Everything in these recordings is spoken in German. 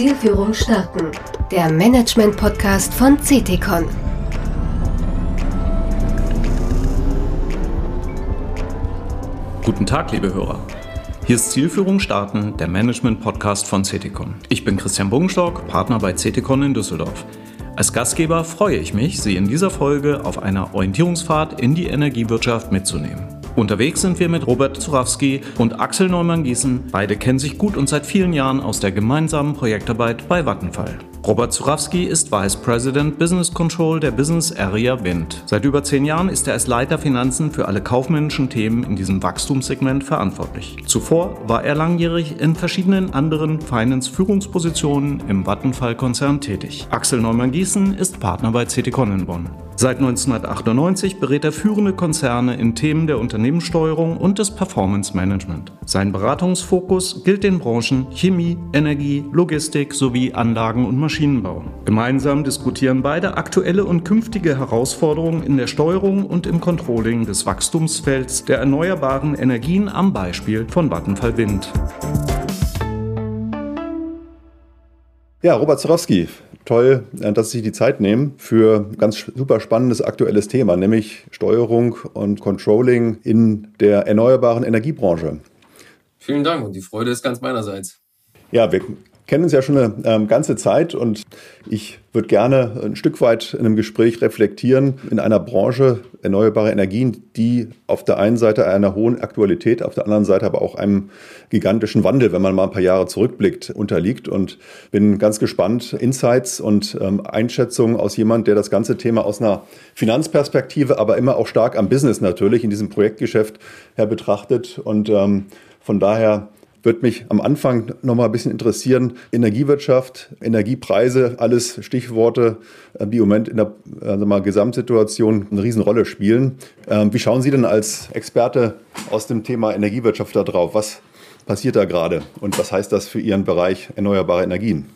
Zielführung starten. Der Management-Podcast von CTCon. Guten Tag, liebe Hörer. Hier ist Zielführung starten, der Management-Podcast von CTCon. Ich bin Christian Bogenstock, Partner bei CTCon in Düsseldorf. Als Gastgeber freue ich mich, Sie in dieser Folge auf einer Orientierungsfahrt in die Energiewirtschaft mitzunehmen. Unterwegs sind wir mit Robert Zurawski und Axel Neumann-Gießen. Beide kennen sich gut und seit vielen Jahren aus der gemeinsamen Projektarbeit bei Vattenfall. Robert Zurawski ist Vice President Business Control der Business Area Wind. Seit über zehn Jahren ist er als Leiter Finanzen für alle kaufmännischen Themen in diesem Wachstumssegment verantwortlich. Zuvor war er langjährig in verschiedenen anderen Finance-Führungspositionen im Vattenfall-Konzern tätig. Axel Neumann-Gießen ist Partner bei CT Bonn. Seit 1998 berät er führende Konzerne in Themen der Unternehmenssteuerung und des Performance Management. Sein Beratungsfokus gilt den Branchen Chemie, Energie, Logistik sowie Anlagen- und Maschinenbau. Gemeinsam diskutieren beide aktuelle und künftige Herausforderungen in der Steuerung und im Controlling des Wachstumsfelds der erneuerbaren Energien am Beispiel von Vattenfall Wind. Ja, Robert Zorowski, toll, äh, dass Sie sich die Zeit nehmen für ein ganz super spannendes aktuelles Thema, nämlich Steuerung und Controlling in der erneuerbaren Energiebranche. Vielen Dank und die Freude ist ganz meinerseits. Ja, wir kennen uns ja schon eine ähm, ganze Zeit und ich würde gerne ein Stück weit in einem Gespräch reflektieren in einer Branche erneuerbare Energien, die auf der einen Seite einer hohen Aktualität, auf der anderen Seite aber auch einem gigantischen Wandel, wenn man mal ein paar Jahre zurückblickt, unterliegt. Und bin ganz gespannt, Insights und ähm, Einschätzungen aus jemand, der das ganze Thema aus einer Finanzperspektive, aber immer auch stark am Business natürlich in diesem Projektgeschäft her betrachtet. Und ähm, von daher würde mich am Anfang noch mal ein bisschen interessieren. Energiewirtschaft, Energiepreise, alles Stichworte, äh, die im Moment in der also mal, Gesamtsituation eine Riesenrolle spielen. Ähm, wie schauen Sie denn als Experte aus dem Thema Energiewirtschaft da drauf? Was passiert da gerade und was heißt das für Ihren Bereich erneuerbare Energien?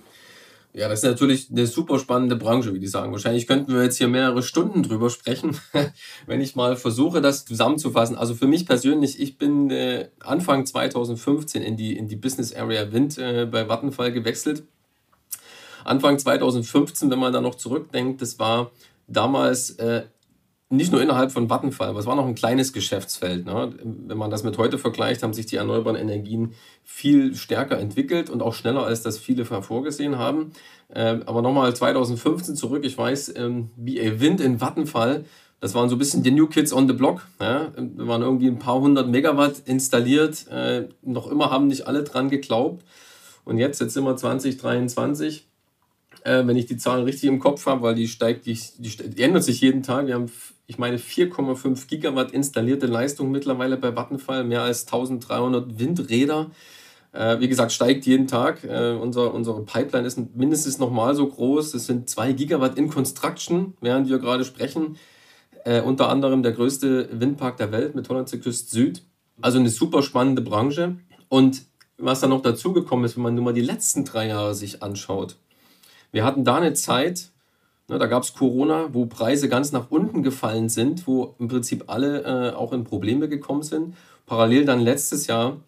Ja, das ist natürlich eine super spannende Branche, wie die sagen. Wahrscheinlich könnten wir jetzt hier mehrere Stunden drüber sprechen, wenn ich mal versuche, das zusammenzufassen. Also für mich persönlich, ich bin äh, Anfang 2015 in die, in die Business Area Wind äh, bei Vattenfall gewechselt. Anfang 2015, wenn man da noch zurückdenkt, das war damals äh, nicht nur innerhalb von Vattenfall, aber es war noch ein kleines Geschäftsfeld. Ne? Wenn man das mit heute vergleicht, haben sich die erneuerbaren Energien viel stärker entwickelt und auch schneller, als das viele vorgesehen haben. Ähm, aber nochmal 2015 zurück, ich weiß, ähm, BA Wind in Vattenfall, das waren so ein bisschen die New Kids on the Block. Ja? Da waren irgendwie ein paar hundert Megawatt installiert. Äh, noch immer haben nicht alle dran geglaubt. Und jetzt, jetzt sind wir 2023 äh, wenn ich die Zahlen richtig im Kopf habe, weil die steigt, die, die, die ändert sich jeden Tag. Wir haben ich meine, 4,5 Gigawatt installierte Leistung mittlerweile bei Vattenfall, mehr als 1300 Windräder. Äh, wie gesagt, steigt jeden Tag. Äh, unser, unsere Pipeline ist mindestens nochmal so groß. Es sind 2 Gigawatt in Construction, während wir gerade sprechen. Äh, unter anderem der größte Windpark der Welt mit Hollandse Küste Süd. Also eine super spannende Branche. Und was dann noch dazugekommen ist, wenn man nur mal die letzten drei Jahre sich anschaut. Wir hatten da eine Zeit, da gab es Corona, wo Preise ganz nach unten gefallen sind, wo im Prinzip alle äh, auch in Probleme gekommen sind. Parallel dann letztes Jahr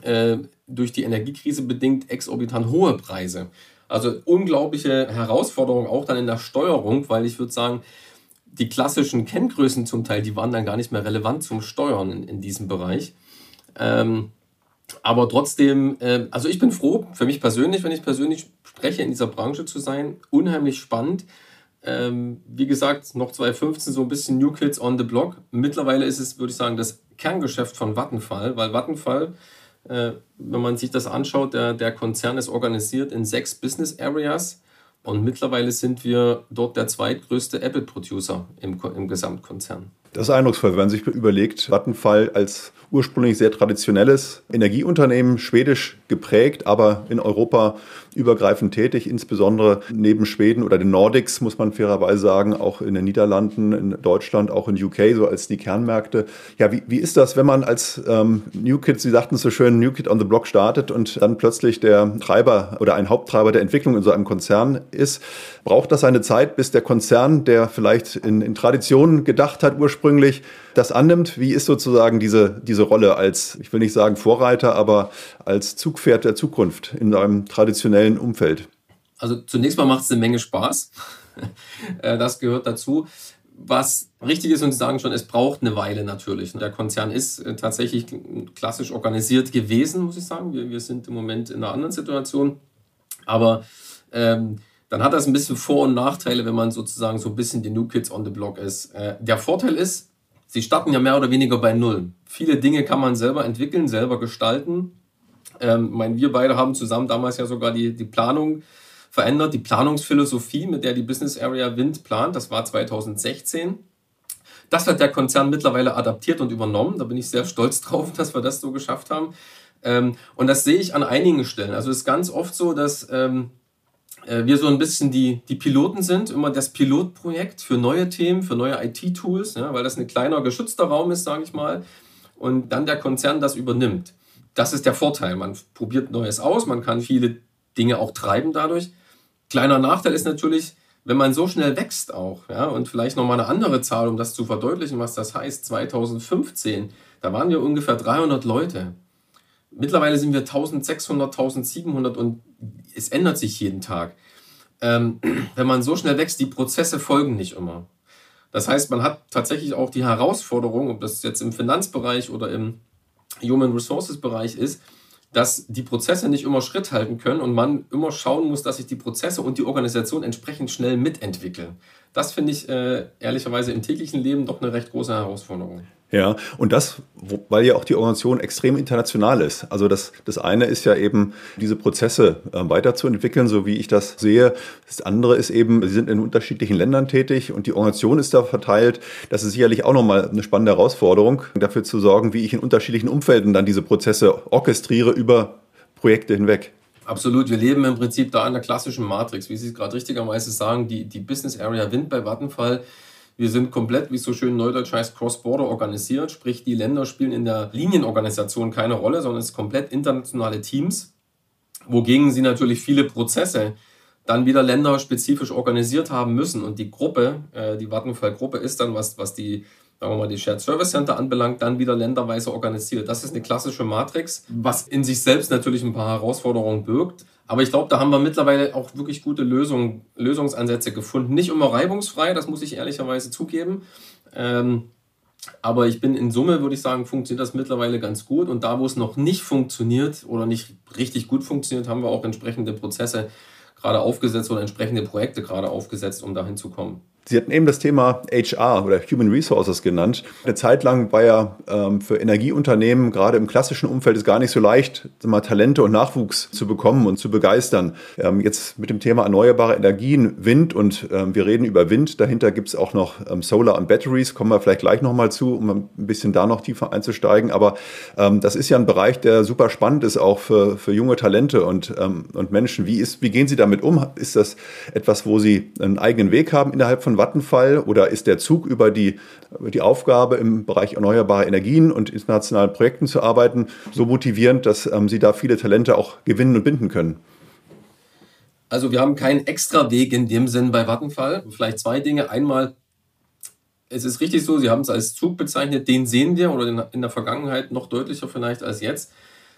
äh, durch die Energiekrise bedingt exorbitant hohe Preise. Also unglaubliche Herausforderung auch dann in der Steuerung, weil ich würde sagen, die klassischen Kenngrößen zum Teil, die waren dann gar nicht mehr relevant zum Steuern in, in diesem Bereich. Ähm, aber trotzdem, äh, also ich bin froh, für mich persönlich, wenn ich persönlich spreche, in dieser Branche zu sein. Unheimlich spannend. Ähm, wie gesagt, noch 2015 so ein bisschen New Kids on the Block. Mittlerweile ist es, würde ich sagen, das Kerngeschäft von Vattenfall, weil Vattenfall, äh, wenn man sich das anschaut, der, der Konzern ist organisiert in sechs Business Areas und mittlerweile sind wir dort der zweitgrößte Apple-Producer im, im Gesamtkonzern. Das ist eindrucksvoll, wenn man sich überlegt, Vattenfall als ursprünglich sehr traditionelles Energieunternehmen, schwedisch geprägt, aber in Europa übergreifend tätig, insbesondere neben Schweden oder den Nordics, muss man fairerweise sagen, auch in den Niederlanden, in Deutschland, auch in UK, so als die Kernmärkte. Ja, wie, wie ist das, wenn man als ähm, New Kid, Sie sagten es so schön, New Kid on the Block startet und dann plötzlich der Treiber oder ein Haupttreiber der Entwicklung in so einem Konzern ist? Braucht das eine Zeit, bis der Konzern, der vielleicht in, in Traditionen gedacht hat, ursprünglich ursprünglich das annimmt. Wie ist sozusagen diese, diese Rolle als, ich will nicht sagen Vorreiter, aber als Zugpferd der Zukunft in einem traditionellen Umfeld? Also zunächst mal macht es eine Menge Spaß. Äh, das gehört dazu. Was richtig ist, und Sie sagen schon, es braucht eine Weile natürlich. Der Konzern ist äh, tatsächlich klassisch organisiert gewesen, muss ich sagen. Wir, wir sind im Moment in einer anderen Situation. Aber ähm, dann hat das ein bisschen Vor- und Nachteile, wenn man sozusagen so ein bisschen die New Kids on the Block ist. Äh, der Vorteil ist, sie starten ja mehr oder weniger bei Null. Viele Dinge kann man selber entwickeln, selber gestalten. Ähm, mein, wir beide haben zusammen damals ja sogar die, die Planung verändert, die Planungsphilosophie, mit der die Business Area Wind plant. Das war 2016. Das hat der Konzern mittlerweile adaptiert und übernommen. Da bin ich sehr stolz drauf, dass wir das so geschafft haben. Ähm, und das sehe ich an einigen Stellen. Also es ist ganz oft so, dass ähm, äh, wir so ein bisschen die, die Piloten sind, immer das Pilotprojekt für neue Themen, für neue IT-Tools, ja, weil das ein kleiner geschützter Raum ist, sage ich mal, und dann der Konzern das übernimmt. Das ist der Vorteil. Man probiert Neues aus, man kann viele Dinge auch treiben dadurch. Kleiner Nachteil ist natürlich, wenn man so schnell wächst auch, ja, und vielleicht nochmal eine andere Zahl, um das zu verdeutlichen, was das heißt, 2015, da waren wir ungefähr 300 Leute. Mittlerweile sind wir 1600, 1700 und es ändert sich jeden Tag. Ähm, wenn man so schnell wächst, die Prozesse folgen nicht immer. Das heißt, man hat tatsächlich auch die Herausforderung, ob das jetzt im Finanzbereich oder im Human Resources Bereich ist, dass die Prozesse nicht immer Schritt halten können und man immer schauen muss, dass sich die Prozesse und die Organisation entsprechend schnell mitentwickeln. Das finde ich äh, ehrlicherweise im täglichen Leben doch eine recht große Herausforderung. Ja, und das, weil ja auch die Organisation extrem international ist. Also das, das eine ist ja eben, diese Prozesse äh, weiterzuentwickeln, so wie ich das sehe. Das andere ist eben, sie sind in unterschiedlichen Ländern tätig und die Organisation ist da verteilt. Das ist sicherlich auch nochmal eine spannende Herausforderung, dafür zu sorgen, wie ich in unterschiedlichen Umfelden dann diese Prozesse orchestriere über Projekte hinweg. Absolut, wir leben im Prinzip da in der klassischen Matrix, wie Sie es gerade richtigerweise sagen, die, die Business Area Wind bei Vattenfall wir sind komplett, wie es so schön neudeutsch heißt, cross-border organisiert, sprich die Länder spielen in der Linienorganisation keine Rolle, sondern es sind komplett internationale Teams, wogegen sie natürlich viele Prozesse dann wieder länderspezifisch organisiert haben müssen. Und die Gruppe, äh, die Vattenfall-Gruppe ist dann, was, was die, sagen wir mal, die Shared Service Center anbelangt, dann wieder länderweise organisiert. Das ist eine klassische Matrix, was in sich selbst natürlich ein paar Herausforderungen birgt. Aber ich glaube, da haben wir mittlerweile auch wirklich gute Lösung, Lösungsansätze gefunden. Nicht immer reibungsfrei, das muss ich ehrlicherweise zugeben. Ähm, aber ich bin in Summe, würde ich sagen, funktioniert das mittlerweile ganz gut. Und da, wo es noch nicht funktioniert oder nicht richtig gut funktioniert, haben wir auch entsprechende Prozesse gerade aufgesetzt oder entsprechende Projekte gerade aufgesetzt, um dahin zu kommen. Sie hatten eben das Thema HR oder Human Resources genannt. Eine Zeit lang war ja ähm, für Energieunternehmen gerade im klassischen Umfeld es gar nicht so leicht, mal Talente und Nachwuchs zu bekommen und zu begeistern. Ähm, jetzt mit dem Thema erneuerbare Energien, Wind und ähm, wir reden über Wind. Dahinter gibt es auch noch ähm, Solar und Batteries. Kommen wir vielleicht gleich nochmal zu, um ein bisschen da noch tiefer einzusteigen. Aber ähm, das ist ja ein Bereich, der super spannend ist, auch für, für junge Talente und, ähm, und Menschen. Wie, ist, wie gehen Sie damit um? Ist das etwas, wo Sie einen eigenen Weg haben innerhalb von von Vattenfall oder ist der Zug über die, die Aufgabe im Bereich erneuerbare Energien und internationalen Projekten zu arbeiten so motivierend, dass ähm, Sie da viele Talente auch gewinnen und binden können? Also wir haben keinen extra Weg in dem Sinn bei Vattenfall. Vielleicht zwei Dinge. Einmal, es ist richtig so, Sie haben es als Zug bezeichnet, den sehen wir oder in der Vergangenheit noch deutlicher vielleicht als jetzt.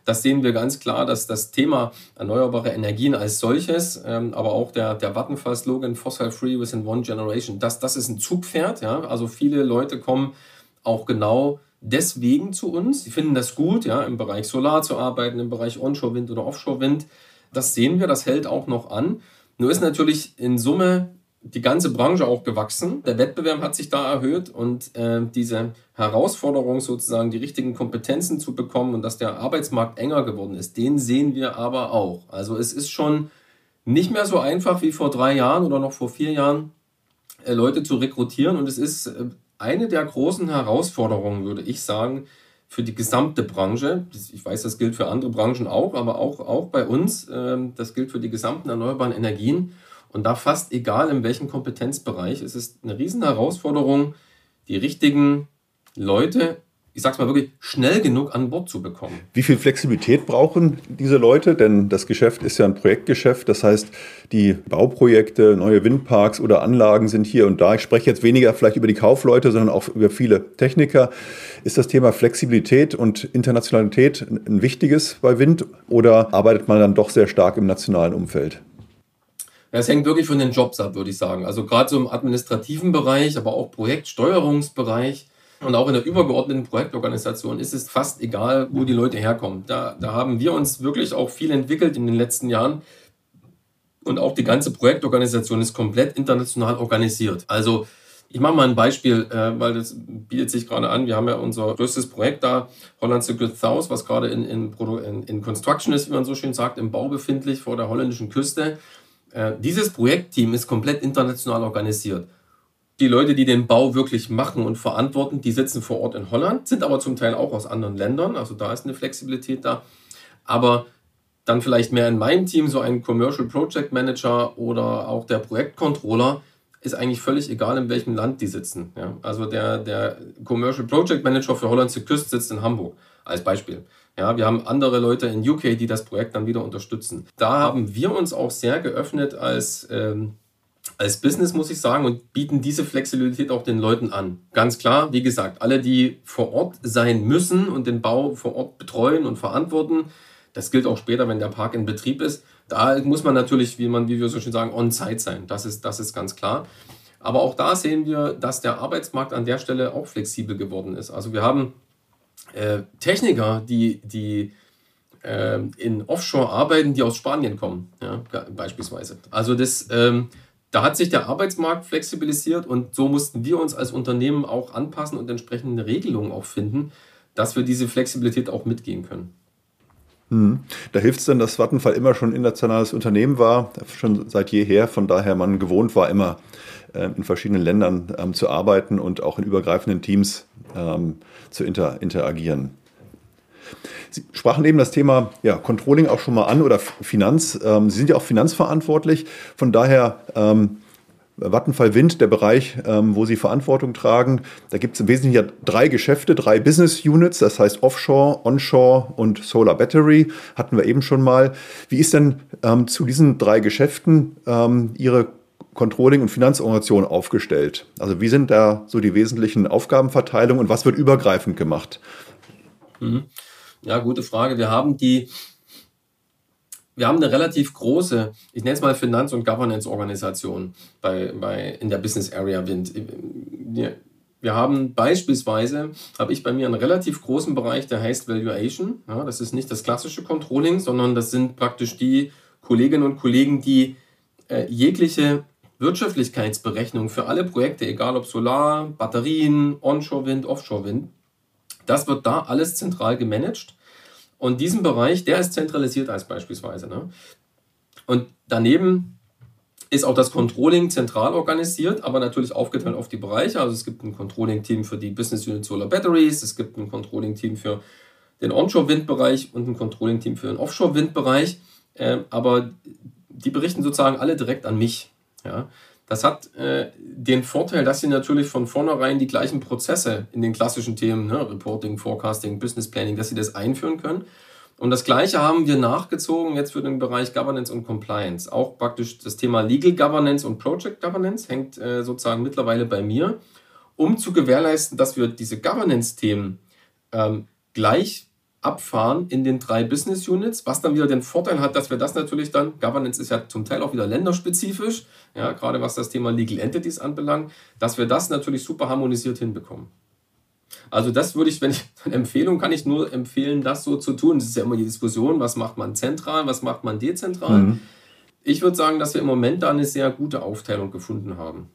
Das sehen wir ganz klar, dass das Thema erneuerbare Energien als solches, ähm, aber auch der, der Vattenfall-Slogan Fossil Free Within One Generation, das, das ist ein Zugpferd. Ja? Also viele Leute kommen auch genau deswegen zu uns. Sie finden das gut, ja, im Bereich Solar zu arbeiten, im Bereich Onshore-Wind oder Offshore-Wind. Das sehen wir, das hält auch noch an. Nur ist natürlich in Summe die ganze Branche auch gewachsen. Der Wettbewerb hat sich da erhöht und äh, diese Herausforderung sozusagen, die richtigen Kompetenzen zu bekommen und dass der Arbeitsmarkt enger geworden ist, den sehen wir aber auch. Also es ist schon nicht mehr so einfach wie vor drei Jahren oder noch vor vier Jahren, äh, Leute zu rekrutieren und es ist äh, eine der großen Herausforderungen, würde ich sagen, für die gesamte Branche. Ich weiß, das gilt für andere Branchen auch, aber auch, auch bei uns. Ähm, das gilt für die gesamten erneuerbaren Energien und da fast egal in welchem Kompetenzbereich, es ist eine riesen Herausforderung, die richtigen Leute ich sag's mal wirklich, schnell genug an Bord zu bekommen. Wie viel Flexibilität brauchen diese Leute? Denn das Geschäft ist ja ein Projektgeschäft. Das heißt, die Bauprojekte, neue Windparks oder Anlagen sind hier und da. Ich spreche jetzt weniger vielleicht über die Kaufleute, sondern auch über viele Techniker. Ist das Thema Flexibilität und Internationalität ein wichtiges bei Wind oder arbeitet man dann doch sehr stark im nationalen Umfeld? Es hängt wirklich von den Jobs ab, würde ich sagen. Also gerade so im administrativen Bereich, aber auch Projektsteuerungsbereich und auch in der übergeordneten Projektorganisation ist es fast egal, wo die Leute herkommen. Da, da haben wir uns wirklich auch viel entwickelt in den letzten Jahren. Und auch die ganze Projektorganisation ist komplett international organisiert. Also ich mache mal ein Beispiel, äh, weil das bietet sich gerade an. Wir haben ja unser größtes Projekt da, Holland's Good South, was gerade in, in, in Construction ist, wie man so schön sagt, im Bau befindlich vor der holländischen Küste. Äh, dieses Projektteam ist komplett international organisiert die Leute, die den Bau wirklich machen und verantworten, die sitzen vor Ort in Holland, sind aber zum Teil auch aus anderen Ländern. Also da ist eine Flexibilität da. Aber dann vielleicht mehr in meinem Team, so ein Commercial Project Manager oder auch der Projektcontroller, ist eigentlich völlig egal, in welchem Land die sitzen. Ja? Also der, der Commercial Project Manager für Hollandse Küste sitzt in Hamburg, als Beispiel. Ja, wir haben andere Leute in UK, die das Projekt dann wieder unterstützen. Da haben wir uns auch sehr geöffnet als ähm, als Business, muss ich sagen, und bieten diese Flexibilität auch den Leuten an. Ganz klar, wie gesagt, alle, die vor Ort sein müssen und den Bau vor Ort betreuen und verantworten, das gilt auch später, wenn der Park in Betrieb ist. Da muss man natürlich, wie, man, wie wir so schön sagen, on-site sein. Das ist, das ist ganz klar. Aber auch da sehen wir, dass der Arbeitsmarkt an der Stelle auch flexibel geworden ist. Also wir haben äh, Techniker, die, die äh, in Offshore arbeiten, die aus Spanien kommen, ja, beispielsweise. Also das... Ähm, da hat sich der Arbeitsmarkt flexibilisiert und so mussten wir uns als Unternehmen auch anpassen und entsprechende Regelungen auch finden, dass wir diese Flexibilität auch mitgehen können. Hm. Da hilft es dann, dass Vattenfall immer schon internationales Unternehmen war, schon seit jeher, von daher man gewohnt war, immer äh, in verschiedenen Ländern ähm, zu arbeiten und auch in übergreifenden Teams ähm, zu inter interagieren. Sie sprachen eben das Thema ja, Controlling auch schon mal an oder Finanz. Ähm, Sie sind ja auch finanzverantwortlich. Von daher Vattenfall Wind, der Bereich, ähm, wo Sie Verantwortung tragen. Da gibt es im Wesentlichen drei Geschäfte, drei Business Units, das heißt Offshore, Onshore und Solar Battery, hatten wir eben schon mal. Wie ist denn ähm, zu diesen drei Geschäften ähm, Ihre Controlling- und Finanzorganisation aufgestellt? Also wie sind da so die wesentlichen Aufgabenverteilungen und was wird übergreifend gemacht? Mhm. Ja, gute Frage. Wir haben die, wir haben eine relativ große, ich nenne es mal Finanz- und Governance-Organisation bei, bei, in der Business Area Wind. Wir, wir haben beispielsweise, habe ich bei mir einen relativ großen Bereich, der heißt Valuation. Ja, das ist nicht das klassische Controlling, sondern das sind praktisch die Kolleginnen und Kollegen, die äh, jegliche Wirtschaftlichkeitsberechnung für alle Projekte, egal ob Solar, Batterien, Onshore-Wind, Offshore-Wind, das wird da alles zentral gemanagt. Und diesen Bereich, der ist zentralisiert als beispielsweise. Ne? Und daneben ist auch das Controlling zentral organisiert, aber natürlich aufgeteilt auf die Bereiche. Also es gibt ein Controlling-Team für die Business Unit Solar Batteries, es gibt ein Controlling-Team für den Onshore-Windbereich und ein Controlling-Team für den Offshore-Windbereich. Äh, aber die berichten sozusagen alle direkt an mich. Ja? Das hat äh, den Vorteil, dass sie natürlich von vornherein die gleichen Prozesse in den klassischen Themen, ne, Reporting, Forecasting, Business Planning, dass sie das einführen können. Und das Gleiche haben wir nachgezogen jetzt für den Bereich Governance und Compliance. Auch praktisch das Thema Legal Governance und Project Governance hängt äh, sozusagen mittlerweile bei mir, um zu gewährleisten, dass wir diese Governance-Themen ähm, gleich abfahren in den drei Business Units, was dann wieder den Vorteil hat, dass wir das natürlich dann, Governance ist ja zum Teil auch wieder länderspezifisch, ja, gerade was das Thema Legal Entities anbelangt, dass wir das natürlich super harmonisiert hinbekommen. Also das würde ich, wenn ich eine Empfehlung kann ich nur empfehlen, das so zu tun. Das ist ja immer die Diskussion, was macht man zentral, was macht man dezentral. Mhm. Ich würde sagen, dass wir im Moment da eine sehr gute Aufteilung gefunden haben.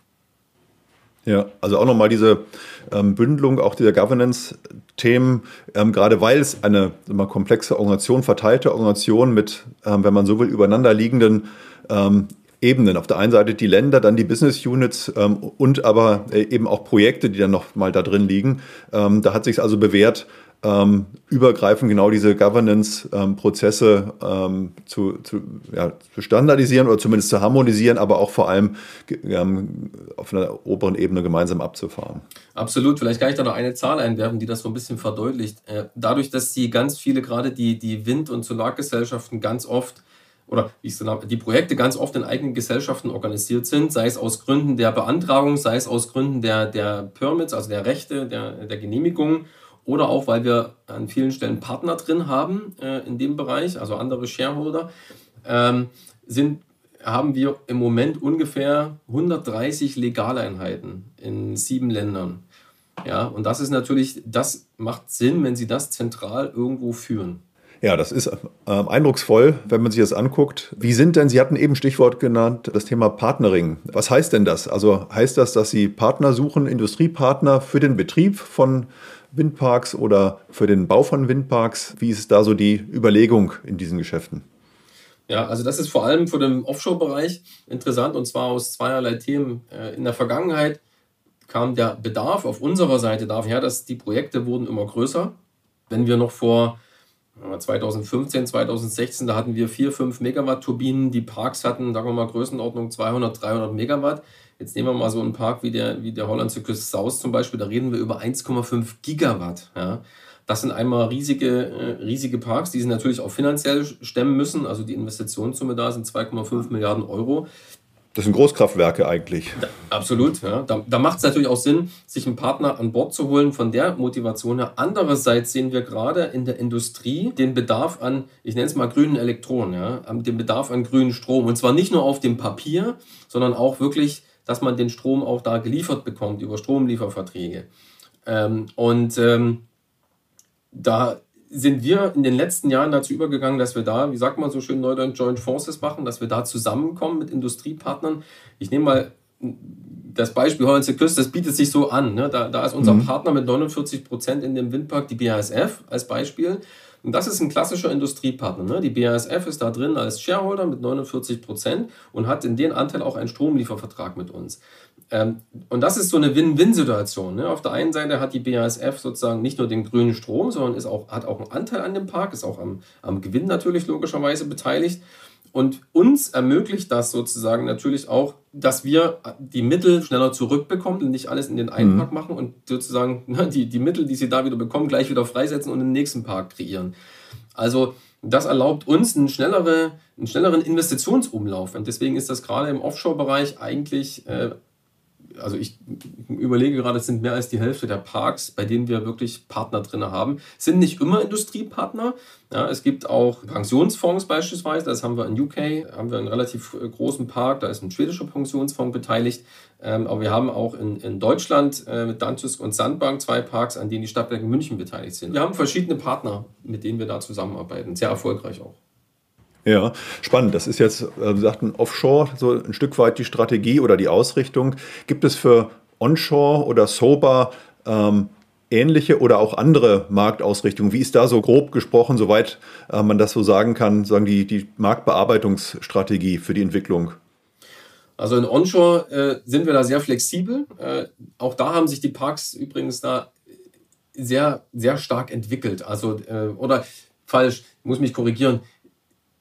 Ja, also auch nochmal diese ähm, Bündelung auch dieser Governance-Themen, ähm, gerade weil es eine mal, komplexe Organisation, verteilte Organisation mit, ähm, wenn man so will, übereinander liegenden ähm, Ebenen. Auf der einen Seite die Länder, dann die Business Units ähm, und aber äh, eben auch Projekte, die dann noch mal da drin liegen. Ähm, da hat sich also bewährt, ähm, übergreifend genau diese Governance-Prozesse ähm, zu, zu, ja, zu, standardisieren oder zumindest zu harmonisieren, aber auch vor allem ähm, auf einer oberen Ebene gemeinsam abzufahren. Absolut. Vielleicht kann ich da noch eine Zahl einwerfen, die das so ein bisschen verdeutlicht. Äh, dadurch, dass die ganz viele, gerade die, die Wind- und Solargesellschaften ganz oft oder wie ich so die Projekte ganz oft in eigenen Gesellschaften organisiert sind, sei es aus Gründen der Beantragung, sei es aus Gründen der, der Permits, also der Rechte, der, der Genehmigung oder auch, weil wir an vielen Stellen Partner drin haben äh, in dem Bereich, also andere Shareholder, ähm, sind, haben wir im Moment ungefähr 130 Legaleinheiten in sieben Ländern. Ja, und das ist natürlich, das macht Sinn, wenn Sie das zentral irgendwo führen. Ja, das ist äh, eindrucksvoll, wenn man sich das anguckt. Wie sind denn, Sie hatten eben Stichwort genannt, das Thema Partnering. Was heißt denn das? Also heißt das, dass Sie Partner suchen, Industriepartner für den Betrieb von Windparks oder für den Bau von Windparks? Wie ist da so die Überlegung in diesen Geschäften? Ja, also das ist vor allem für den Offshore-Bereich interessant und zwar aus zweierlei Themen. Äh, in der Vergangenheit kam der Bedarf auf unserer Seite daher, dass die Projekte wurden immer größer. Wenn wir noch vor 2015, 2016, da hatten wir 4, 5 Megawatt Turbinen, die Parks hatten, sagen wir mal, Größenordnung 200, 300 Megawatt. Jetzt nehmen wir mal so einen Park wie der, wie der Hollandse Küste South zum Beispiel, da reden wir über 1,5 Gigawatt. Ja. Das sind einmal riesige, äh, riesige Parks, die sie natürlich auch finanziell stemmen müssen. Also die Investitionssumme da sind 2,5 Milliarden Euro. Das sind Großkraftwerke eigentlich. Da, absolut, ja. Da, da macht es natürlich auch Sinn, sich einen Partner an Bord zu holen von der Motivation her. Andererseits sehen wir gerade in der Industrie den Bedarf an, ich nenne es mal grünen Elektronen, ja, den Bedarf an grünen Strom. Und zwar nicht nur auf dem Papier, sondern auch wirklich dass man den Strom auch da geliefert bekommt über Stromlieferverträge. Ähm, und ähm, da sind wir in den letzten Jahren dazu übergegangen, dass wir da, wie sagt man so schön Neudeutsch, Joint Forces machen, dass wir da zusammenkommen mit Industriepartnern. Ich nehme mal das Beispiel Hollandse Küste, das bietet sich so an. Ne? Da, da ist unser mhm. Partner mit 49 Prozent in dem Windpark, die BASF als Beispiel. Und das ist ein klassischer Industriepartner. Ne? Die BASF ist da drin als Shareholder mit 49 Prozent und hat in den Anteil auch einen Stromliefervertrag mit uns. Ähm, und das ist so eine Win-Win-Situation. Ne? Auf der einen Seite hat die BASF sozusagen nicht nur den grünen Strom, sondern ist auch, hat auch einen Anteil an dem Park, ist auch am, am Gewinn natürlich logischerweise beteiligt. Und uns ermöglicht das sozusagen natürlich auch, dass wir die Mittel schneller zurückbekommen und nicht alles in den einen mhm. Park machen und sozusagen die, die Mittel, die sie da wieder bekommen, gleich wieder freisetzen und den nächsten Park kreieren. Also das erlaubt uns einen, schnellere, einen schnelleren Investitionsumlauf. Und deswegen ist das gerade im Offshore-Bereich eigentlich äh, also ich überlege gerade, es sind mehr als die Hälfte der Parks, bei denen wir wirklich Partner drin haben. Es sind nicht immer Industriepartner. Ja, es gibt auch Pensionsfonds beispielsweise, das haben wir in UK, haben wir einen relativ großen Park, da ist ein schwedischer Pensionsfonds beteiligt. Ähm, aber wir haben auch in, in Deutschland äh, mit Dantusk und Sandbank zwei Parks, an denen die Stadtwerke München beteiligt sind. Wir haben verschiedene Partner, mit denen wir da zusammenarbeiten, sehr erfolgreich auch. Ja, spannend. Das ist jetzt, äh, Sie sagten, Offshore, so ein Stück weit die Strategie oder die Ausrichtung. Gibt es für Onshore oder Sober ähm, ähnliche oder auch andere Marktausrichtungen? Wie ist da so grob gesprochen, soweit äh, man das so sagen kann, sagen die, die Marktbearbeitungsstrategie für die Entwicklung? Also in Onshore äh, sind wir da sehr flexibel. Äh, auch da haben sich die Parks übrigens da sehr, sehr stark entwickelt. Also, äh, oder falsch, muss mich korrigieren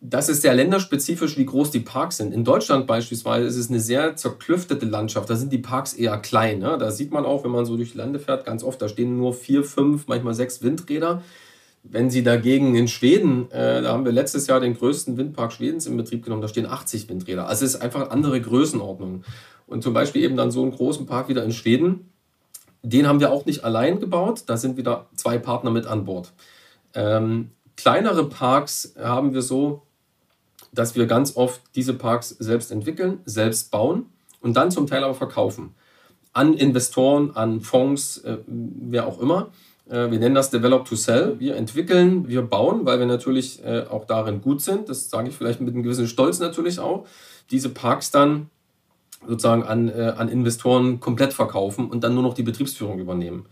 das ist sehr länderspezifisch, wie groß die Parks sind. In Deutschland beispielsweise ist es eine sehr zerklüftete Landschaft. Da sind die Parks eher klein. Ne? Da sieht man auch, wenn man so durch die Lande fährt, ganz oft, da stehen nur vier, fünf, manchmal sechs Windräder. Wenn Sie dagegen in Schweden, äh, da haben wir letztes Jahr den größten Windpark Schwedens in Betrieb genommen, da stehen 80 Windräder. Also es ist einfach andere Größenordnung. Und zum Beispiel eben dann so einen großen Park wieder in Schweden, den haben wir auch nicht allein gebaut, da sind wieder zwei Partner mit an Bord. Ähm, kleinere Parks haben wir so, dass wir ganz oft diese Parks selbst entwickeln, selbst bauen und dann zum Teil aber verkaufen. An Investoren, an Fonds, äh, wer auch immer. Äh, wir nennen das Develop to Sell. Wir entwickeln, wir bauen, weil wir natürlich äh, auch darin gut sind. Das sage ich vielleicht mit einem gewissen Stolz natürlich auch. Diese Parks dann sozusagen an, äh, an Investoren komplett verkaufen und dann nur noch die Betriebsführung übernehmen.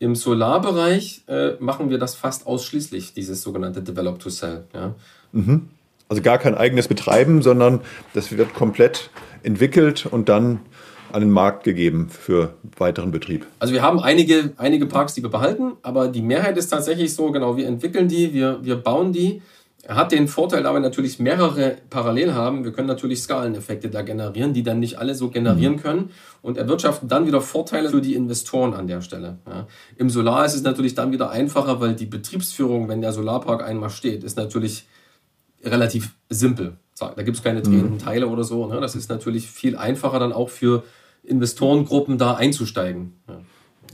Im Solarbereich äh, machen wir das fast ausschließlich, dieses sogenannte Develop to Sell. Ja. Mhm. Also gar kein eigenes Betreiben, sondern das wird komplett entwickelt und dann an den Markt gegeben für weiteren Betrieb? Also wir haben einige, einige Parks, die wir behalten, aber die Mehrheit ist tatsächlich so, genau, wir entwickeln die, wir, wir bauen die. Er hat den Vorteil, da wir natürlich mehrere parallel haben. Wir können natürlich Skaleneffekte da generieren, die dann nicht alle so generieren mhm. können und erwirtschaften dann wieder Vorteile für die Investoren an der Stelle. Ja. Im Solar ist es natürlich dann wieder einfacher, weil die Betriebsführung, wenn der Solarpark einmal steht, ist natürlich relativ simpel. Da gibt es keine mhm. drehenden Teile oder so. Ne? Das ist natürlich viel einfacher dann auch für Investorengruppen da einzusteigen. Ja.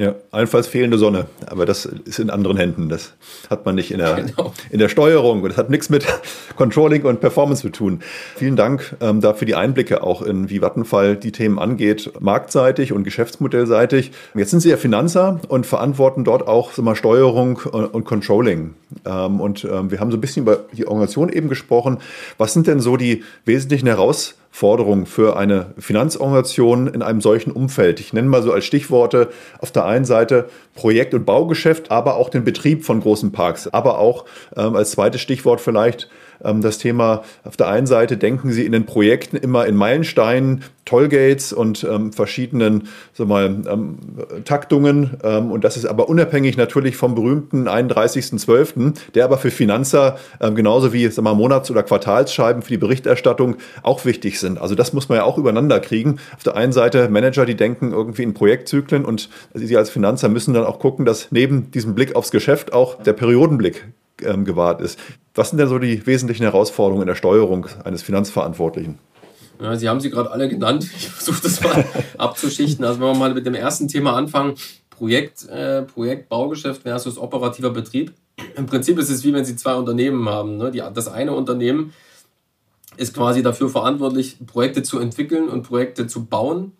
Ja, allenfalls fehlende Sonne. Aber das ist in anderen Händen. Das hat man nicht in der, genau. in der Steuerung. Und das hat nichts mit Controlling und Performance zu tun. Vielen Dank ähm, dafür die Einblicke auch in, wie Vattenfall die Themen angeht, marktseitig und geschäftsmodellseitig. Jetzt sind Sie ja Finanzer und verantworten dort auch so mal, Steuerung und, und Controlling. Ähm, und ähm, wir haben so ein bisschen über die Organisation eben gesprochen. Was sind denn so die wesentlichen Herausforderungen? Forderung für eine Finanzorganisation in einem solchen Umfeld. Ich nenne mal so als Stichworte auf der einen Seite Projekt- und Baugeschäft, aber auch den Betrieb von großen Parks, aber auch ähm, als zweites Stichwort vielleicht das Thema, auf der einen Seite denken Sie in den Projekten immer in Meilensteinen, Tollgates und ähm, verschiedenen so mal, ähm, Taktungen. Ähm, und das ist aber unabhängig natürlich vom berühmten 31.12., der aber für Finanzer ähm, genauso wie sag mal, Monats- oder Quartalsscheiben für die Berichterstattung auch wichtig sind. Also das muss man ja auch übereinander kriegen. Auf der einen Seite Manager, die denken irgendwie in Projektzyklen und Sie als Finanzer müssen dann auch gucken, dass neben diesem Blick aufs Geschäft auch der Periodenblick ähm, gewahrt ist. Was sind denn so die wesentlichen Herausforderungen in der Steuerung eines Finanzverantwortlichen? Ja, Sie haben sie gerade alle genannt. Ich versuche das mal abzuschichten. Also wenn wir mal mit dem ersten Thema anfangen, Projekt, äh, Projekt Baugeschäft versus operativer Betrieb. Im Prinzip ist es wie wenn Sie zwei Unternehmen haben. Ne? Die, das eine Unternehmen ist quasi dafür verantwortlich, Projekte zu entwickeln und Projekte zu bauen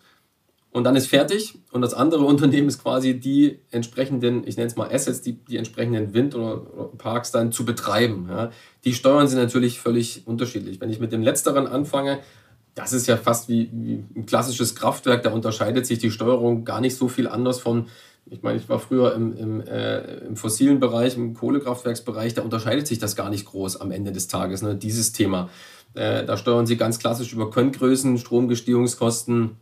und dann ist fertig und das andere Unternehmen ist quasi die entsprechenden, ich nenne es mal Assets, die, die entsprechenden Wind- oder, oder Parks dann zu betreiben. Ja. Die steuern sie natürlich völlig unterschiedlich. Wenn ich mit dem Letzteren anfange, das ist ja fast wie, wie ein klassisches Kraftwerk, da unterscheidet sich die Steuerung gar nicht so viel anders von, ich meine, ich war früher im, im, äh, im fossilen Bereich, im Kohlekraftwerksbereich, da unterscheidet sich das gar nicht groß am Ende des Tages, ne, dieses Thema. Äh, da steuern sie ganz klassisch über Könntgrößen, Stromgestehungskosten,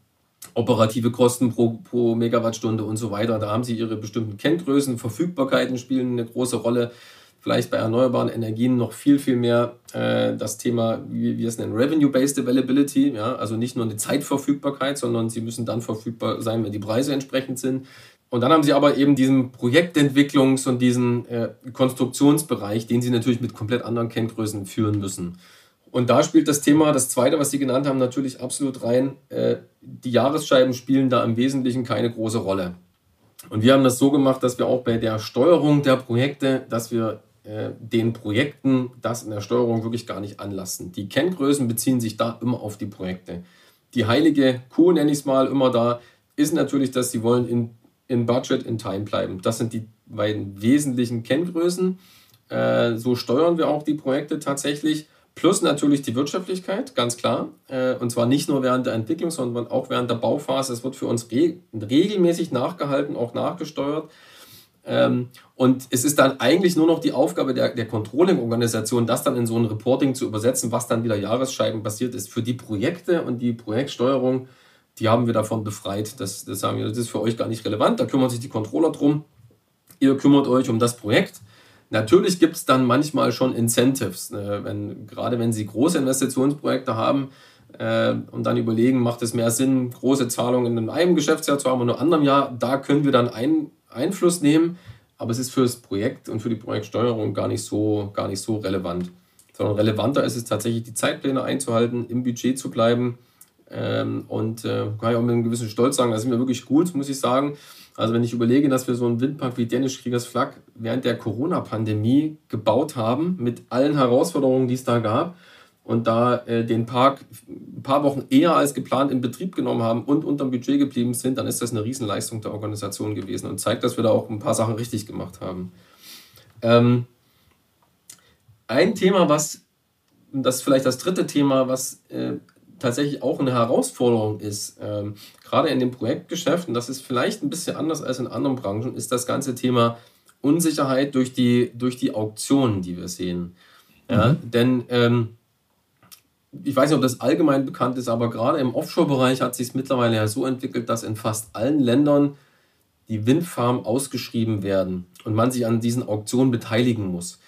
operative Kosten pro, pro Megawattstunde und so weiter. Da haben sie ihre bestimmten Kenngrößen, Verfügbarkeiten spielen eine große Rolle. Vielleicht bei erneuerbaren Energien noch viel, viel mehr äh, das Thema, wie wir es nennen, Revenue-Based Availability. Ja? Also nicht nur eine Zeitverfügbarkeit, sondern sie müssen dann verfügbar sein, wenn die Preise entsprechend sind. Und dann haben sie aber eben diesen Projektentwicklungs- und diesen äh, Konstruktionsbereich, den sie natürlich mit komplett anderen Kenngrößen führen müssen. Und da spielt das Thema, das zweite, was Sie genannt haben, natürlich absolut rein. Äh, die Jahresscheiben spielen da im Wesentlichen keine große Rolle. Und wir haben das so gemacht, dass wir auch bei der Steuerung der Projekte, dass wir äh, den Projekten das in der Steuerung wirklich gar nicht anlassen. Die Kenngrößen beziehen sich da immer auf die Projekte. Die heilige Kuh, nenne ich es mal, immer da, ist natürlich, dass sie wollen in, in Budget, in Time bleiben. Das sind die beiden wesentlichen Kenngrößen. Äh, so steuern wir auch die Projekte tatsächlich. Plus natürlich die Wirtschaftlichkeit, ganz klar. Äh, und zwar nicht nur während der Entwicklung, sondern auch während der Bauphase. Es wird für uns regelmäßig nachgehalten, auch nachgesteuert. Ähm, und es ist dann eigentlich nur noch die Aufgabe der, der Controlling-Organisation, das dann in so ein Reporting zu übersetzen, was dann wieder Jahresscheiben passiert ist. Für die Projekte und die Projektsteuerung, die haben wir davon befreit. Das, das, haben wir, das ist für euch gar nicht relevant. Da kümmern sich die Controller drum. Ihr kümmert euch um das Projekt. Natürlich gibt es dann manchmal schon Incentives, äh, wenn, gerade wenn Sie große Investitionsprojekte haben äh, und dann überlegen, macht es mehr Sinn, große Zahlungen in einem Geschäftsjahr zu haben und in einem anderen Jahr, da können wir dann ein, Einfluss nehmen, aber es ist für das Projekt und für die Projektsteuerung gar nicht so, gar nicht so relevant. Sondern relevanter ist es tatsächlich, die Zeitpläne einzuhalten, im Budget zu bleiben. Ähm, und äh, kann ich auch mit einem gewissen Stolz sagen, das sind wir wirklich gut, muss ich sagen. Also wenn ich überlege, dass wir so einen Windpark wie Dänisch Kriegers Flak während der Corona-Pandemie gebaut haben, mit allen Herausforderungen, die es da gab, und da äh, den Park ein paar Wochen eher als geplant in Betrieb genommen haben und unterm Budget geblieben sind, dann ist das eine Riesenleistung der Organisation gewesen und zeigt, dass wir da auch ein paar Sachen richtig gemacht haben. Ähm, ein Thema, was, das ist vielleicht das dritte Thema, was äh, tatsächlich auch eine Herausforderung ist, ähm, gerade in dem Projektgeschäft, und das ist vielleicht ein bisschen anders als in anderen Branchen, ist das ganze Thema Unsicherheit durch die, durch die Auktionen, die wir sehen. Ja, mhm. Denn ähm, ich weiß nicht, ob das allgemein bekannt ist, aber gerade im Offshore-Bereich hat sich es mittlerweile ja so entwickelt, dass in fast allen Ländern die Windfarmen ausgeschrieben werden und man sich an diesen Auktionen beteiligen muss.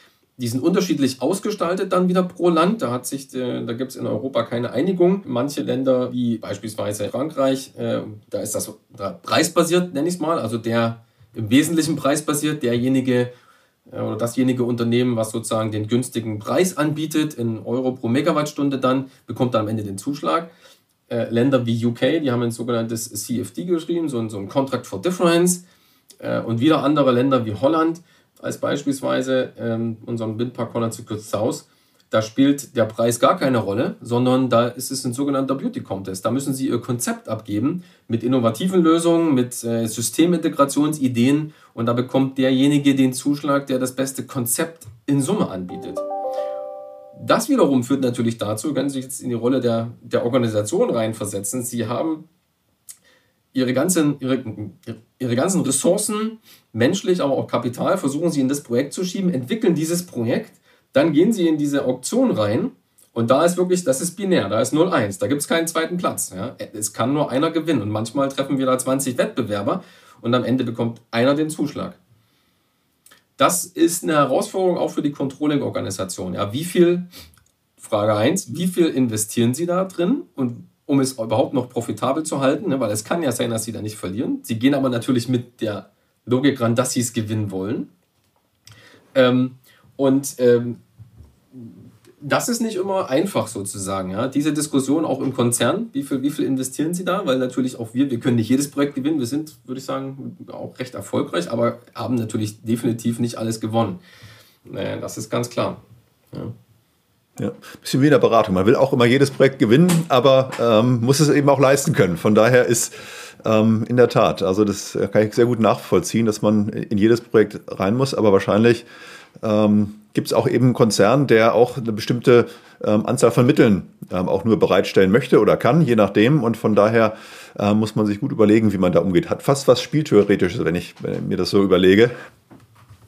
Die sind unterschiedlich ausgestaltet dann wieder pro Land. Da, äh, da gibt es in Europa keine Einigung. Manche Länder, wie beispielsweise Frankreich, äh, da ist das preisbasiert, nenne ich es mal. Also der im Wesentlichen preisbasiert, derjenige äh, oder dasjenige Unternehmen, was sozusagen den günstigen Preis anbietet, in Euro pro Megawattstunde dann, bekommt dann am Ende den Zuschlag. Länder wie UK, die haben ein sogenanntes CFD geschrieben, so ein, Contract for Difference. Und wieder andere Länder wie Holland, als beispielsweise ähm, unseren Windpark Secret South, da spielt der Preis gar keine Rolle, sondern da ist es ein sogenannter Beauty Contest. Da müssen Sie Ihr Konzept abgeben mit innovativen Lösungen, mit äh, Systemintegrationsideen und da bekommt derjenige den Zuschlag, der das beste Konzept in Summe anbietet. Das wiederum führt natürlich dazu, können Sie sich jetzt in die Rolle der, der Organisation reinversetzen. Sie haben ihre ganzen, ihre, ihre ganzen Ressourcen, menschlich, aber auch Kapital, versuchen Sie in das Projekt zu schieben, entwickeln dieses Projekt dann gehen sie in diese Auktion rein und da ist wirklich, das ist binär, da ist 0-1, da gibt es keinen zweiten Platz. Ja. Es kann nur einer gewinnen und manchmal treffen wir da 20 Wettbewerber und am Ende bekommt einer den Zuschlag. Das ist eine Herausforderung auch für die Controlling-Organisation. Ja, wie viel, Frage 1, wie viel investieren Sie da drin und um es überhaupt noch profitabel zu halten, ne, weil es kann ja sein, dass Sie da nicht verlieren. Sie gehen aber natürlich mit der Logik ran, dass Sie es gewinnen wollen. Ähm, und ähm, das ist nicht immer einfach sozusagen. Ja? Diese Diskussion auch im Konzern, wie viel, wie viel investieren Sie da? Weil natürlich auch wir, wir können nicht jedes Projekt gewinnen. Wir sind, würde ich sagen, auch recht erfolgreich, aber haben natürlich definitiv nicht alles gewonnen. Naja, das ist ganz klar. Ja. Ja, bisschen wie in der Beratung. Man will auch immer jedes Projekt gewinnen, aber ähm, muss es eben auch leisten können. Von daher ist ähm, in der Tat, also das kann ich sehr gut nachvollziehen, dass man in jedes Projekt rein muss, aber wahrscheinlich ähm, gibt es auch eben einen Konzern, der auch eine bestimmte ähm, Anzahl von Mitteln ähm, auch nur bereitstellen möchte oder kann, je nachdem. Und von daher äh, muss man sich gut überlegen, wie man da umgeht. Hat fast was Spieltheoretisches, wenn ich, wenn ich mir das so überlege.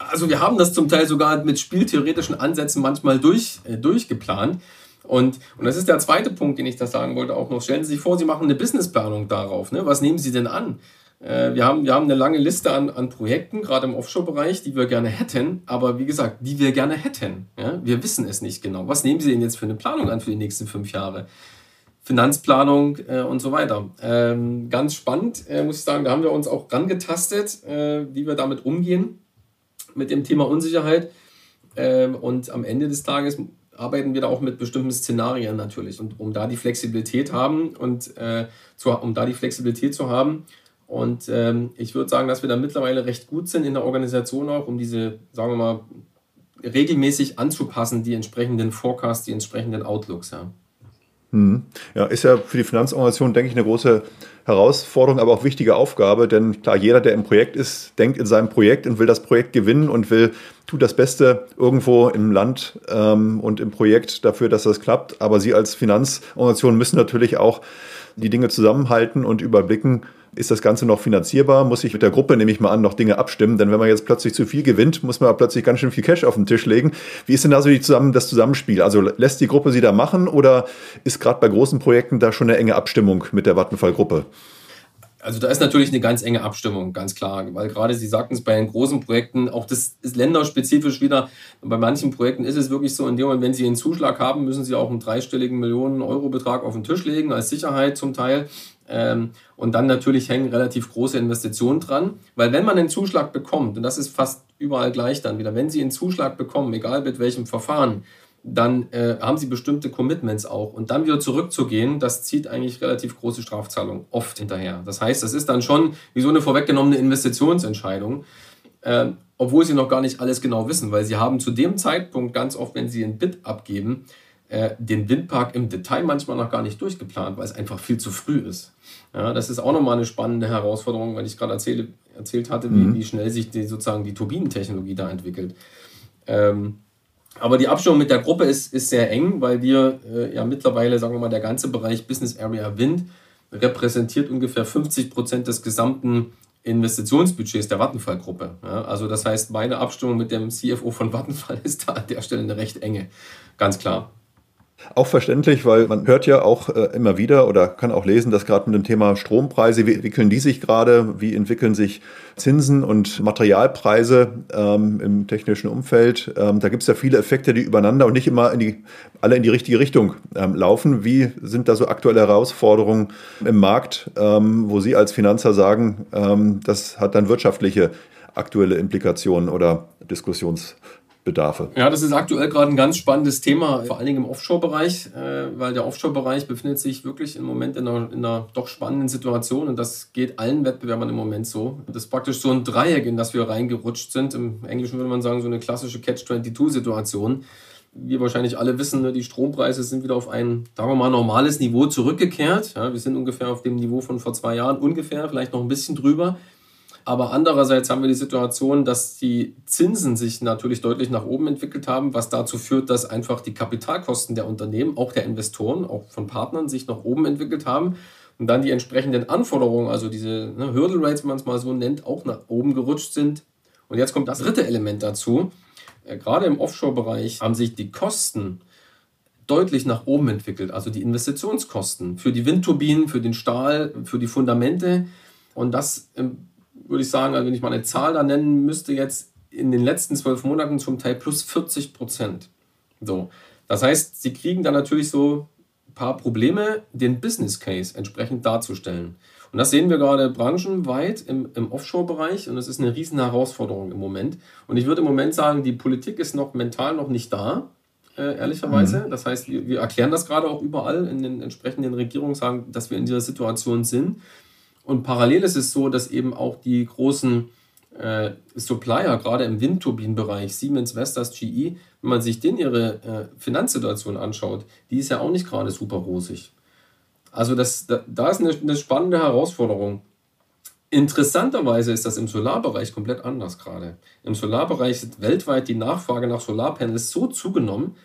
Also wir haben das zum Teil sogar mit spieltheoretischen Ansätzen manchmal durch, äh, durchgeplant. Und, und das ist der zweite Punkt, den ich da sagen wollte auch noch. Stellen Sie sich vor, Sie machen eine Businessplanung darauf. Ne? Was nehmen Sie denn an? Äh, wir, haben, wir haben eine lange Liste an, an Projekten, gerade im Offshore-Bereich, die wir gerne hätten, aber wie gesagt, die wir gerne hätten. Ja? Wir wissen es nicht genau. Was nehmen Sie denn jetzt für eine Planung an für die nächsten fünf Jahre? Finanzplanung äh, und so weiter. Ähm, ganz spannend, äh, muss ich sagen, da haben wir uns auch rangetastet, äh, wie wir damit umgehen, mit dem Thema Unsicherheit. Ähm, und am Ende des Tages arbeiten wir da auch mit bestimmten Szenarien natürlich. Und um da die Flexibilität haben und äh, zu, um da die Flexibilität zu haben, und ähm, ich würde sagen, dass wir da mittlerweile recht gut sind in der Organisation auch, um diese, sagen wir mal, regelmäßig anzupassen, die entsprechenden Forecasts, die entsprechenden Outlooks. Ja. Hm. Ja, ist ja für die Finanzorganisation, denke ich, eine große Herausforderung, aber auch wichtige Aufgabe, denn klar, jeder, der im Projekt ist, denkt in seinem Projekt und will das Projekt gewinnen und will, tut das Beste irgendwo im Land ähm, und im Projekt dafür, dass das klappt. Aber Sie als Finanzorganisation müssen natürlich auch die Dinge zusammenhalten und überblicken, ist das Ganze noch finanzierbar? Muss ich mit der Gruppe, nehme ich mal an, noch Dinge abstimmen? Denn wenn man jetzt plötzlich zu viel gewinnt, muss man plötzlich ganz schön viel Cash auf den Tisch legen. Wie ist denn da so zusammen, das Zusammenspiel? Also lässt die Gruppe sie da machen oder ist gerade bei großen Projekten da schon eine enge Abstimmung mit der Vattenfall-Gruppe? Also da ist natürlich eine ganz enge Abstimmung, ganz klar, weil gerade Sie sagten es bei den großen Projekten, auch das ist länderspezifisch wieder, bei manchen Projekten ist es wirklich so, in dem Moment, wenn Sie einen Zuschlag haben, müssen Sie auch einen dreistelligen Millionen Euro Betrag auf den Tisch legen, als Sicherheit zum Teil. Ähm, und dann natürlich hängen relativ große Investitionen dran, weil wenn man einen Zuschlag bekommt, und das ist fast überall gleich dann wieder, wenn Sie einen Zuschlag bekommen, egal mit welchem Verfahren, dann äh, haben Sie bestimmte Commitments auch. Und dann wieder zurückzugehen, das zieht eigentlich relativ große Strafzahlungen oft hinterher. Das heißt, das ist dann schon wie so eine vorweggenommene Investitionsentscheidung. Äh, obwohl sie noch gar nicht alles genau wissen, weil sie haben zu dem Zeitpunkt ganz oft, wenn sie ein Bid abgeben, den Windpark im Detail manchmal noch gar nicht durchgeplant, weil es einfach viel zu früh ist. Ja, das ist auch nochmal eine spannende Herausforderung, weil ich gerade erzählt hatte, mhm. wie, wie, schnell sich die, sozusagen die Turbinentechnologie da entwickelt. Ähm, aber die Abstimmung mit der Gruppe ist, ist sehr eng, weil wir äh, ja mittlerweile, sagen wir mal, der ganze Bereich Business Area Wind repräsentiert ungefähr 50 Prozent des gesamten Investitionsbudgets der Vattenfall-Gruppe. Ja, also das heißt, meine Abstimmung mit dem CFO von Vattenfall ist da an der Stelle eine recht enge, ganz klar. Auch verständlich, weil man hört ja auch äh, immer wieder oder kann auch lesen, dass gerade mit dem Thema Strompreise, wie entwickeln die sich gerade, wie entwickeln sich Zinsen und Materialpreise ähm, im technischen Umfeld. Ähm, da gibt es ja viele Effekte, die übereinander und nicht immer in die, alle in die richtige Richtung ähm, laufen. Wie sind da so aktuelle Herausforderungen im Markt, ähm, wo Sie als Finanzer sagen, ähm, das hat dann wirtschaftliche aktuelle Implikationen oder Diskussions Bedarfe. Ja, das ist aktuell gerade ein ganz spannendes Thema, vor allen Dingen im Offshore-Bereich, äh, weil der Offshore-Bereich befindet sich wirklich im Moment in einer, in einer, doch spannenden Situation und das geht allen Wettbewerbern im Moment so. Das ist praktisch so ein Dreieck, in das wir reingerutscht sind. Im Englischen würde man sagen, so eine klassische Catch-22-Situation. Wir wahrscheinlich alle wissen, ne, die Strompreise sind wieder auf ein, sagen wir mal, normales Niveau zurückgekehrt. Ja, wir sind ungefähr auf dem Niveau von vor zwei Jahren, ungefähr, vielleicht noch ein bisschen drüber. Aber andererseits haben wir die Situation, dass die Zinsen sich natürlich deutlich nach oben entwickelt haben, was dazu führt, dass einfach die Kapitalkosten der Unternehmen, auch der Investoren, auch von Partnern sich nach oben entwickelt haben. Und dann die entsprechenden Anforderungen, also diese ne, Hurdle Rates, wenn man es mal so nennt, auch nach oben gerutscht sind. Und jetzt kommt das dritte Element dazu. Äh, gerade im Offshore-Bereich haben sich die Kosten deutlich nach oben entwickelt, also die Investitionskosten für die Windturbinen, für den Stahl, für die Fundamente. Und das würde ich sagen, also wenn ich mal eine Zahl da nennen müsste, jetzt in den letzten zwölf Monaten zum Teil plus 40 Prozent. So. Das heißt, sie kriegen dann natürlich so ein paar Probleme, den Business Case entsprechend darzustellen. Und das sehen wir gerade branchenweit im, im Offshore-Bereich und das ist eine riesen Herausforderung im Moment. Und ich würde im Moment sagen, die Politik ist noch mental noch nicht da, äh, ehrlicherweise. Mhm. Das heißt, wir, wir erklären das gerade auch überall in den entsprechenden Regierungen, sagen, dass wir in dieser Situation sind. Und parallel ist es so, dass eben auch die großen äh, Supplier, gerade im Windturbinenbereich, Siemens, Vestas, GE, wenn man sich denen ihre äh, Finanzsituation anschaut, die ist ja auch nicht gerade super rosig. Also das, da, da ist eine, eine spannende Herausforderung. Interessanterweise ist das im Solarbereich komplett anders gerade. Im Solarbereich ist weltweit die Nachfrage nach Solarpanels so zugenommen,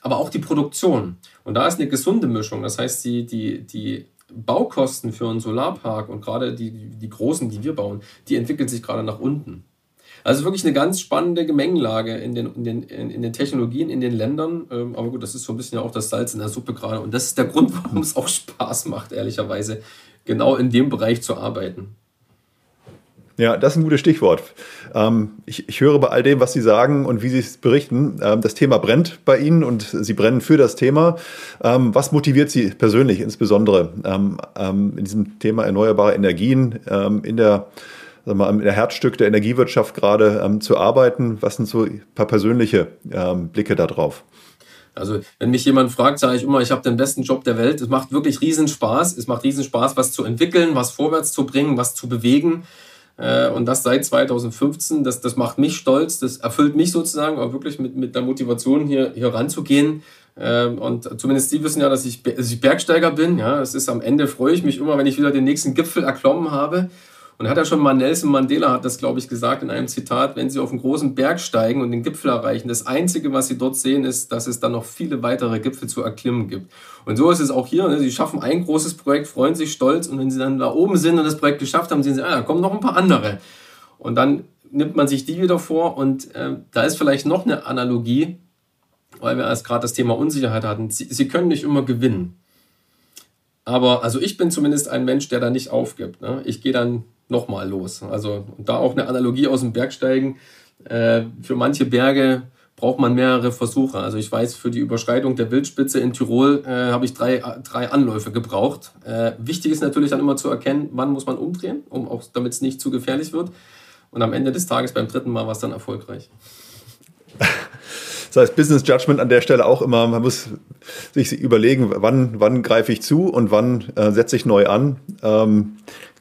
aber auch die Produktion. Und da ist eine gesunde Mischung. Das heißt, die, die, die Baukosten für einen Solarpark und gerade die, die großen, die wir bauen, die entwickeln sich gerade nach unten. Also wirklich eine ganz spannende Gemengelage in den, in den, in den Technologien, in den Ländern. Ähm, aber gut, das ist so ein bisschen ja auch das Salz in der Suppe gerade. Und das ist der Grund, warum es auch Spaß macht, ehrlicherweise, genau in dem Bereich zu arbeiten. Ja, das ist ein gutes Stichwort. Ähm, ich, ich, höre bei all dem, was Sie sagen und wie Sie es berichten, ähm, das Thema brennt bei Ihnen und Sie brennen für das Thema. Ähm, was motiviert Sie persönlich insbesondere ähm, ähm, in diesem Thema erneuerbare Energien ähm, in der wir, in der Herzstück der Energiewirtschaft gerade zu arbeiten? Was sind so ein paar persönliche Blicke darauf? Also wenn mich jemand fragt, sage ich immer, ich habe den besten Job der Welt. Es macht wirklich riesen Spaß. Es macht riesen Spaß, was zu entwickeln, was vorwärts zu bringen, was zu bewegen. Äh, und das seit 2015, das, das macht mich stolz, das erfüllt mich sozusagen auch wirklich mit, mit der Motivation, hier, hier ranzugehen. Ähm, und zumindest Sie wissen ja, dass ich, dass ich Bergsteiger bin. Ja, es ist am Ende freue ich mich immer, wenn ich wieder den nächsten Gipfel erklommen habe. Und hat ja schon mal Nelson Mandela hat das, glaube ich, gesagt in einem Zitat, wenn Sie auf einen großen Berg steigen und den Gipfel erreichen, das Einzige, was Sie dort sehen, ist, dass es dann noch viele weitere Gipfel zu erklimmen gibt. Und so ist es auch hier. Ne? Sie schaffen ein großes Projekt, freuen sich stolz und wenn Sie dann da oben sind und das Projekt geschafft haben, sehen Sie, ah, da kommen noch ein paar andere. Und dann nimmt man sich die wieder vor und äh, da ist vielleicht noch eine Analogie, weil wir erst gerade das Thema Unsicherheit hatten. Sie, Sie können nicht immer gewinnen. Aber also ich bin zumindest ein Mensch, der da nicht aufgibt. Ne? Ich gehe dann nochmal los. Also da auch eine Analogie aus dem Bergsteigen. Äh, für manche Berge braucht man mehrere Versuche. Also ich weiß, für die Überschreitung der Wildspitze in Tirol äh, habe ich drei, drei Anläufe gebraucht. Äh, wichtig ist natürlich dann immer zu erkennen, wann muss man umdrehen, um auch damit es nicht zu gefährlich wird. Und am Ende des Tages beim dritten Mal war es dann erfolgreich. Das heißt, Business Judgment an der Stelle auch immer, man muss sich überlegen, wann, wann greife ich zu und wann äh, setze ich neu an. Ähm,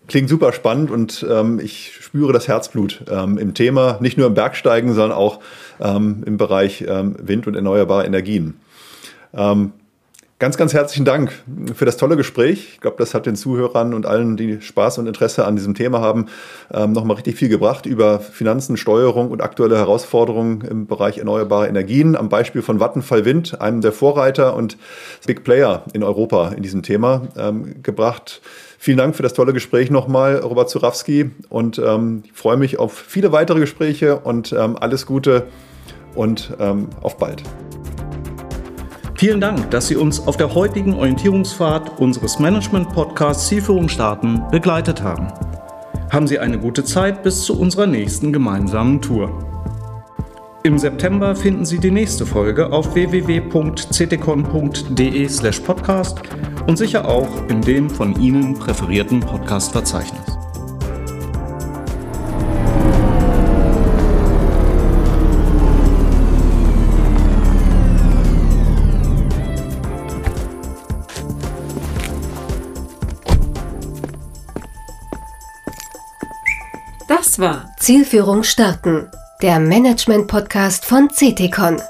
Klingt super spannend und ähm, ich spüre das Herzblut ähm, im Thema, nicht nur im Bergsteigen, sondern auch ähm, im Bereich ähm, Wind und erneuerbare Energien. Ähm, ganz, ganz herzlichen Dank für das tolle Gespräch. Ich glaube, das hat den Zuhörern und allen, die Spaß und Interesse an diesem Thema haben, ähm, nochmal richtig viel gebracht über Finanzen, Steuerung und aktuelle Herausforderungen im Bereich erneuerbare Energien. Am Beispiel von Vattenfall Wind, einem der Vorreiter und Big Player in Europa in diesem Thema, gebracht. Vielen Dank für das tolle Gespräch nochmal, Robert Zurawski. Und ähm, ich freue mich auf viele weitere Gespräche und ähm, alles Gute und ähm, auf bald. Vielen Dank, dass Sie uns auf der heutigen Orientierungsfahrt unseres Management-Podcasts Zielführung starten begleitet haben. Haben Sie eine gute Zeit bis zu unserer nächsten gemeinsamen Tour. Im September finden Sie die nächste Folge auf www.ctcon.de/podcast und sicher auch in dem von Ihnen präferierten Podcast-Verzeichnis. Das war Zielführung starten, der Management-Podcast von CTCon.